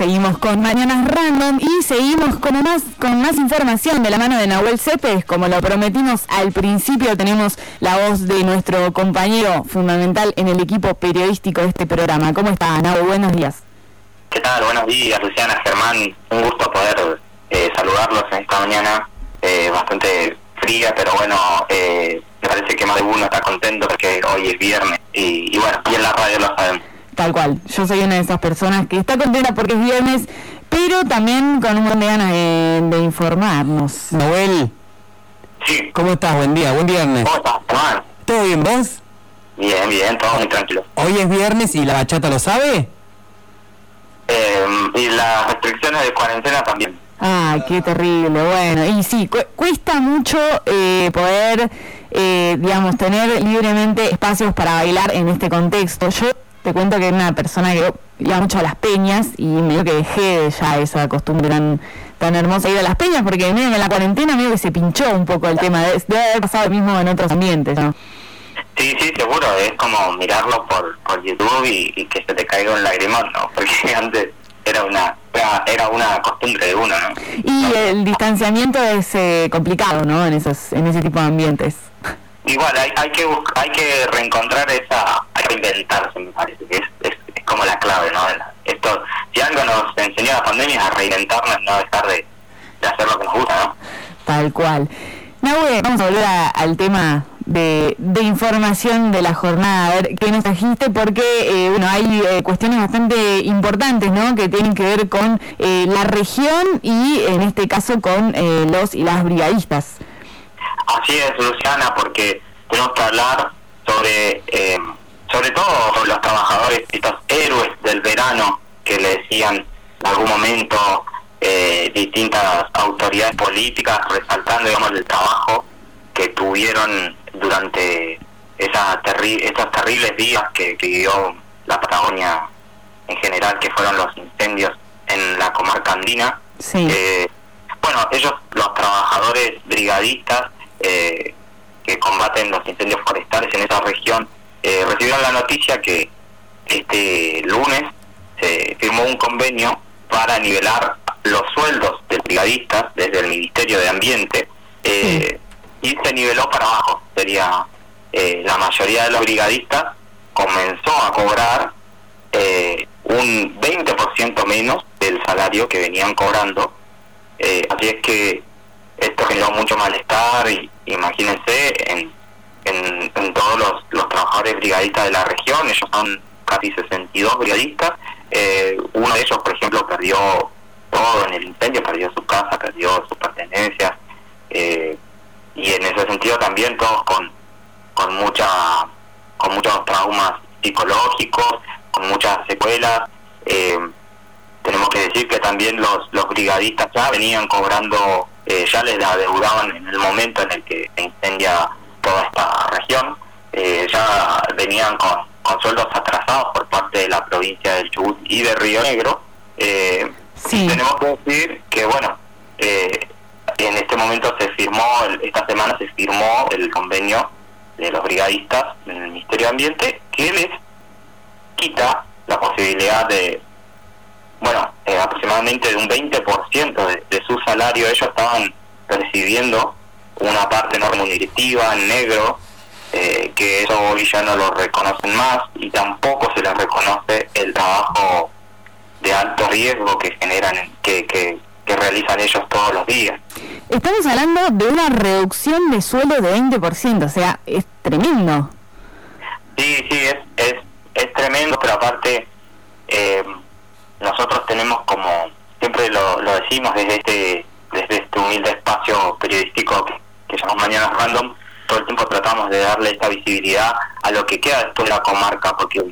Seguimos con Mañanas Random y seguimos con más, con más información de la mano de Nahuel Cepes. Como lo prometimos al principio, tenemos la voz de nuestro compañero fundamental en el equipo periodístico de este programa. ¿Cómo está, Nahuel? Buenos días. ¿Qué tal? Buenos días, Luciana, Germán. Un gusto poder eh, saludarlos en esta mañana eh, bastante fría, pero bueno, eh, me parece que más de uno está contento porque hoy es viernes y, y bueno, y en la radio lo sabemos. Tal cual, yo soy una de esas personas que está contenta porque es viernes, pero también con un montón de ganas de, informarnos. Noel. Sí. ¿Cómo estás? Buen día, buen viernes. ¿Cómo estás? ¿Todo bien, vos? Bien, bien, todo muy tranquilo. Hoy es viernes y la bachata lo sabe. Eh, y las restricciones de cuarentena también. Ah, qué terrible. Bueno, y sí, cuesta mucho eh, poder, eh, digamos, tener libremente espacios para bailar en este contexto. Yo te cuento que era una persona que iba mucho a las peñas y medio que dejé ya esa costumbre tan, tan hermosa de ir a las peñas porque medio en la cuarentena medio que se pinchó un poco el tema. De, debe haber pasado lo mismo en otros ambientes, ¿no? Sí, sí, seguro. Es como mirarlo por, por YouTube y, que se te caiga un lagrimón, ¿no? Porque antes era una era una costumbre de uno, ¿no? Y el distanciamiento es eh, complicado, ¿no? En esos en ese tipo de ambientes. Igual, hay, hay que hay que reencontrar esa, hay que reinventarse, me parece, es, es, como la clave, ¿no? Esto, si algo nos enseñó la pandemia es a reinventarnos, no dejar de, de hacer lo que nos gusta, ¿no? Tal cual. Vamos a volver al tema de, de, información de la jornada, a ver qué nos trajiste, porque eh, bueno, hay eh, cuestiones bastante importantes ¿no? que tienen que ver con eh, la región y en este caso con los y las brigadistas. Así es, Luciana, porque tenemos que hablar sobre, eh, sobre todo sobre los trabajadores, estos héroes del verano que le decían en algún momento eh, distintas autoridades políticas, resaltando, digamos, el trabajo que tuvieron durante esa terri esos terribles días que, vivió la Patagonia en general, que fueron los incendios en la comarca andina. Eh, bueno, ellos, los trabajadores brigadistas, eh, que combaten los incendios forestales en esa región, eh, recibieron la noticia que este lunes se firmó un convenio para nivelar los sueldos de brigadistas desde el Ministerio de Ambiente eh, y se niveló para abajo. Sería eh, la mayoría de los brigadistas comenzó a cobrar un 20% menos del salario que venían cobrando. así es que esto generó mucho malestar y imagínense en, en, todos los, los, trabajadores brigadistas de la región, ellos son casi 62 brigadistas, eh, uno de ellos por ejemplo perdió todo en el incendio, perdió su casa, perdió sus pertenencias eh, y en ese sentido también todos con, con mucha con muchos traumas psicológicos, con muchas secuelas. Eh, tenemos que decir que también los, los brigadistas ya venían cobrando eh, ya les adeudaban en el momento en el que se incendia toda esta región, eh, ya venían con, sueldos atrasados por parte de la provincia del Chubut y de Río Negro. Eh, tenemos que decir que, bueno, en este momento se firmó, esta semana se firmó el convenio de los brigadistas en el Ministerio de Ambiente que les quita la posibilidad de bueno, eh, aproximadamente de un 20% de, de su salario ellos estaban recibiendo una parte no remunerativa en negro, eh, que eso hoy ya no lo reconocen más y tampoco se les reconoce el trabajo de alto riesgo que generan, que, que, que realizan ellos todos los días. Estamos hablando de una reducción de suelo de 20%, o sea, es tremendo. Sí, sí, es, es, es tremendo, pero aparte... Eh, nosotros tenemos como, siempre lo, decimos desde este, desde este humilde espacio periodístico que, llamamos Mañana Random, todo el tiempo tratamos de darle esta visibilidad a lo que queda después de la comarca, porque,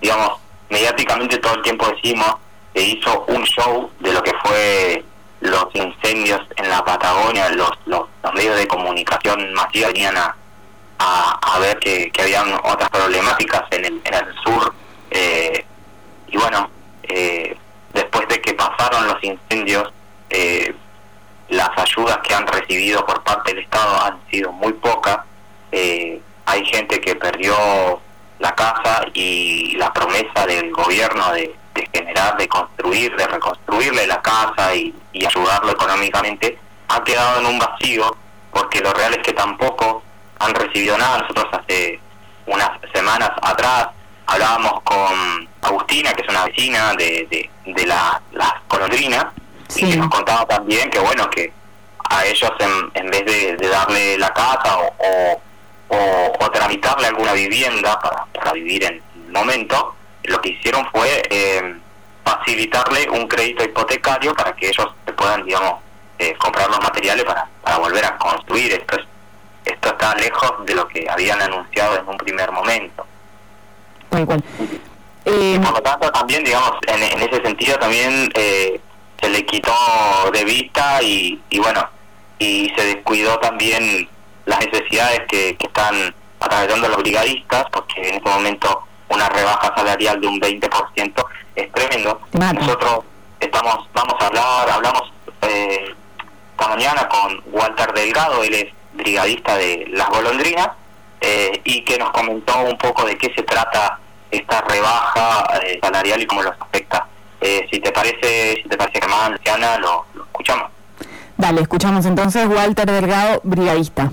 digamos, mediáticamente todo el tiempo decimos que hizo un show de lo que fue los incendios en la Patagonia, los, los, medios de comunicación masiva venían a, a, ver que, que habían otras problemáticas en el, en el sur. Eh, y bueno, eh, después de que pasaron los incendios, eh, las ayudas que han recibido por parte del Estado han sido muy pocas. Eh, hay gente que perdió la casa y la promesa del gobierno de, generar, de construir, de reconstruirle la casa y, y ayudarlo económicamente, ha quedado en un vacío porque lo real es que tampoco han recibido nada. Nosotros hace unas semanas atrás hablábamos con Agustina, que es una vecina de, de, de la, las colondrinas, y que nos contaba también que, bueno, que a ellos en, en vez de, de darle la casa o, o, o, tramitarle alguna vivienda para, para vivir en el momento, lo que hicieron fue eh, facilitarle un crédito hipotecario para que ellos se puedan, digamos, eh, comprar los materiales para, para volver a construir. Esto, es, esto está lejos de lo que habían anunciado en un primer momento. Eh, por lo tanto, también, digamos, en, en ese sentido también eh, se le quitó de vista y, y, bueno, y se descuidó también las necesidades que, que están atravesando los brigadistas, porque en este momento una rebaja salarial de un 20% es tremendo. Nosotros estamos vamos a hablar, hablamos eh, esta mañana con Walter Delgado, él es brigadista de Las Golondrinas, eh, y que nos comentó un poco de qué se trata esta rebaja eh, salarial y cómo los afecta. Eh, si te parece, si te parece que más Luciana, lo, lo escuchamos. Dale, escuchamos entonces Walter Delgado, brigadista.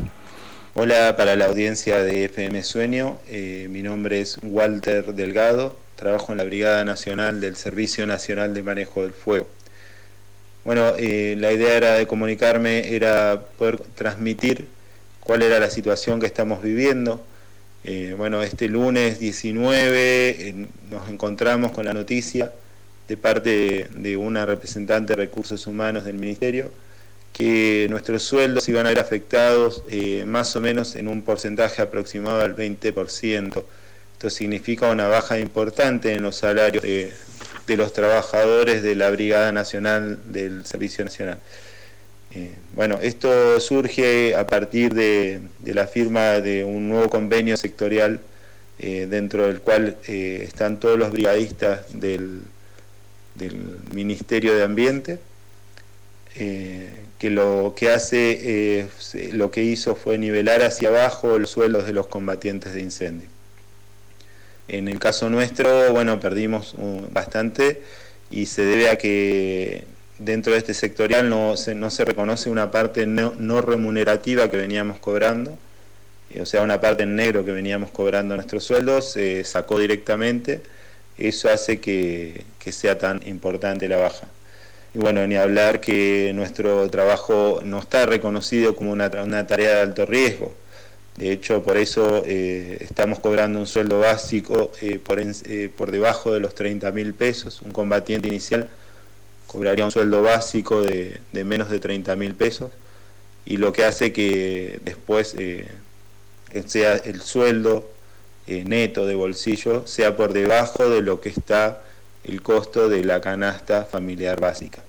Hola para la audiencia de FM Sueño, eh, mi nombre es Walter Delgado, trabajo en la Brigada Nacional del Servicio Nacional de Manejo del Fuego. Bueno, eh, la idea era de comunicarme, era poder transmitir cuál era la situación que estamos viviendo. Eh, bueno, este lunes 19 eh, nos encontramos con la noticia de parte de, una representante de recursos humanos del Ministerio que nuestros sueldos iban a ver afectados eh, más o menos en un porcentaje aproximado al 20%. Esto significa una baja importante en los salarios de los trabajadores de la Brigada Nacional del Servicio Nacional. Eh, bueno, esto surge a partir de, la firma de un nuevo convenio sectorial eh, dentro del cual eh, están todos los brigadistas del, Ministerio de Ambiente, que lo que hace, lo que hizo fue nivelar hacia abajo los sueldos de los combatientes de incendio. En el caso nuestro, bueno, perdimos un, bastante y se debe a que dentro de este sectorial no se, no se reconoce una parte no, no remunerativa que veníamos cobrando, eh, o sea, una parte en negro que veníamos cobrando nuestros sueldos, se sacó directamente, eso hace que, que sea tan importante la baja. Y bueno, ni hablar que nuestro trabajo no está reconocido como una, una tarea de alto riesgo. De hecho, por eso eh, estamos cobrando un sueldo básico eh, por, en, eh, por debajo de los 30 mil pesos. Un combatiente inicial cobraría un sueldo básico de, de menos de 30 mil pesos y lo que hace que después eh, sea el sueldo eh, neto de bolsillo sea por debajo de lo que está el costo de la canasta familiar básica.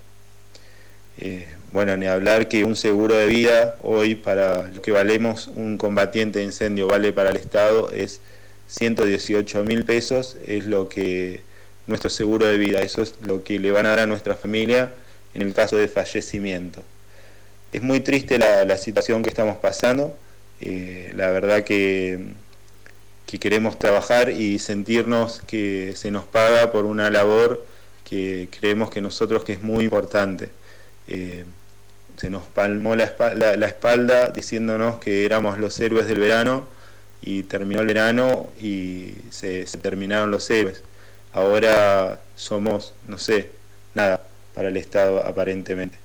Eh, bueno, ni hablar que un seguro de vida hoy para lo que valemos un combatiente de incendio vale para el Estado es 118 mil pesos, es lo que nuestro seguro de vida, eso es lo que le van a dar a nuestra familia en el caso de fallecimiento. Es muy triste la, situación que estamos pasando, eh, la verdad que, que queremos trabajar y sentirnos que se nos paga por una labor que creemos que nosotros que es muy importante. Eh, se nos palmó la espalda, la espalda, diciéndonos que éramos los héroes del verano y terminó el verano y se, se, terminaron los héroes. Ahora somos, no sé, nada para el Estado aparentemente.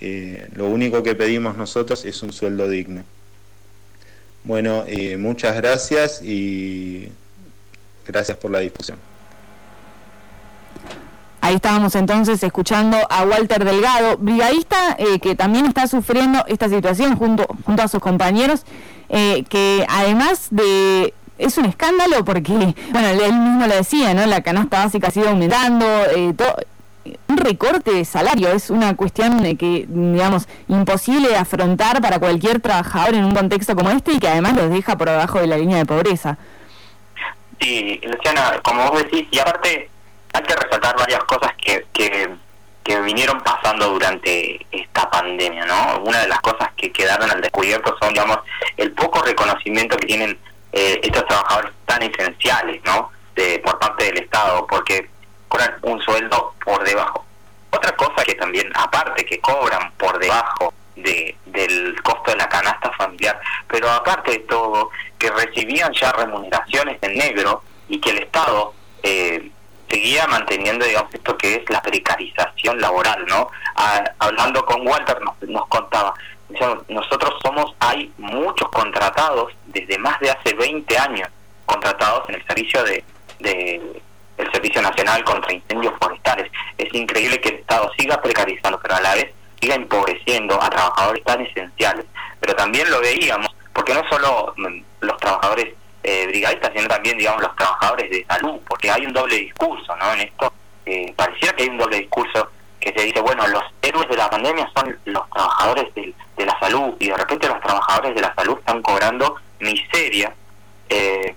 Eh, lo único que pedimos nosotros es un sueldo digno. Bueno, eh, muchas gracias y gracias por la discusión. Ahí estábamos entonces escuchando a Walter Delgado, brigadista eh, que también está sufriendo esta situación junto, a sus compañeros, que además de... Es un escándalo porque, bueno, él mismo lo decía, ¿no? La canasta básica ha sido aumentando, eh, todo, un recorte de salario es una cuestión que, digamos, imposible afrontar para cualquier trabajador en un contexto como este y que además los deja por debajo de la línea de pobreza. Sí, Luciana, como vos decís, y aparte hay que resaltar varias cosas que, que, vinieron pasando durante esta pandemia, ¿no? Una de las cosas que quedaron al descubierto son, digamos, el poco reconocimiento que tienen eh, estos trabajadores tan esenciales, ¿no? De, por parte del Estado, porque cobran un sueldo por debajo. Otra cosa que también, aparte que cobran por debajo de, del costo de la canasta familiar, pero aparte de todo, que recibían ya remuneraciones en negro y que el Estado eh, seguía manteniendo, digamos, esto que es la precarización laboral, ¿no? hablando con Walter nos contaba, nosotros somos, hay muchos contratados desde más de hace 20 años, contratados en el servicio de, de el Servicio Nacional contra Incendios Forestales. Es increíble que el Estado siga precarizando, pero a la vez siga empobreciendo a trabajadores tan esenciales. Pero también lo veíamos, porque no solo mm, los trabajadores eh, brigadistas, sino también, digamos, los trabajadores de salud, porque hay un doble discurso, ¿no? En esto eh, pareciera que hay un doble discurso que se dice, bueno, los de la pandemia son los trabajadores de, de la salud, y de repente los trabajadores de la salud están cobrando miseria, eh,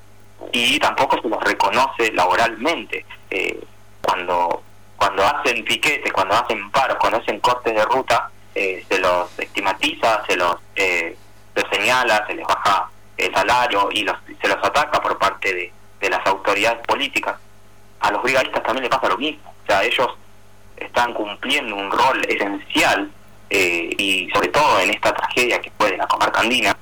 y tampoco se los reconoce laboralmente. Eh, cuando cuando hacen piquetes, cuando hacen paros, cuando hacen cortes de ruta, eh, se los estigmatiza, se los, eh, señala, se les baja el salario y los, se los ataca por parte de, de las autoridades políticas. A los brigadistas también les pasa lo mismo. O sea, ellos están cumpliendo un rol esencial eh, y sobre todo en esta tragedia que fue de la comarca andina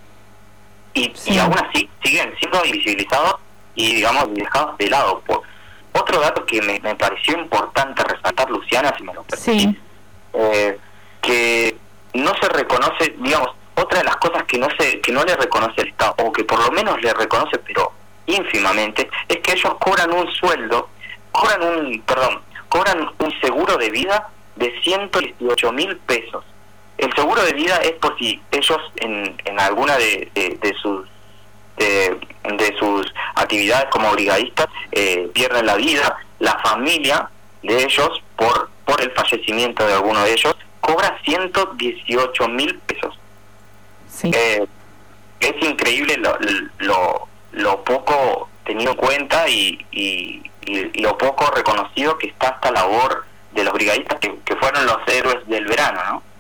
y, y aún así siguen siendo invisibilizados y digamos dejados de lado. Por otro dato que me, pareció importante resaltar Luciana si me lo permitís eh, que no se reconoce digamos otra de las cosas que no se que no le reconoce el Estado o que por lo menos le reconoce pero ínfimamente es que ellos cobran un sueldo cobran un perdón cobran un seguro de vida de 118 mil pesos. El seguro de vida es por si ellos en, en alguna de, de sus de, de sus actividades como brigadistas eh, pierden la vida, la familia de ellos por, por el fallecimiento de alguno de ellos cobra 118 mil pesos. Eh, es increíble lo, lo, lo, poco tenido en cuenta y, y, lo poco reconocido que está esta labor de los brigadistas que, que fueron los héroes del verano, ¿no?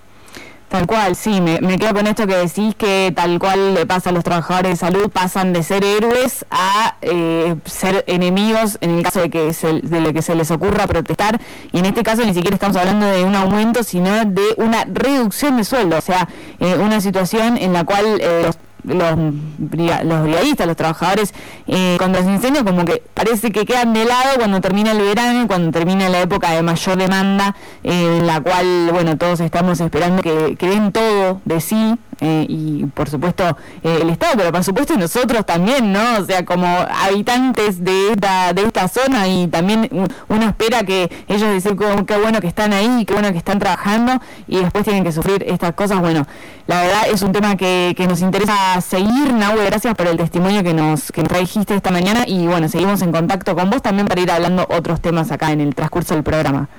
Tal cual, sí, me, quedo con esto que decís que tal cual le pasa a los trabajadores de salud, pasan de ser héroes a eh, ser enemigos en el caso de que se, de lo que se les ocurra protestar. Y en este caso ni siquiera estamos hablando de un aumento, sino de una reducción de sueldo, o sea, eh, una situación en la cual eh, los los, los brigadistas, los trabajadores eh, contra los incendios, como que parece que quedan de lado cuando termina el verano, cuando termina la época de mayor demanda, eh, en la cual, bueno, todos estamos esperando que, que den todo de sí, eh, y por supuesto eh, el Estado, pero por supuesto nosotros también, ¿no? O sea, como habitantes de esta, de esta zona y también uno espera que ellos dicen qué bueno que están ahí, qué bueno que están trabajando y después tienen que sufrir estas cosas. Bueno, la verdad es un tema que, que nos interesa seguir, Nahue, gracias por el testimonio que nos, que trajiste esta mañana y bueno, seguimos en contacto con vos también para ir hablando otros temas acá en el transcurso del programa.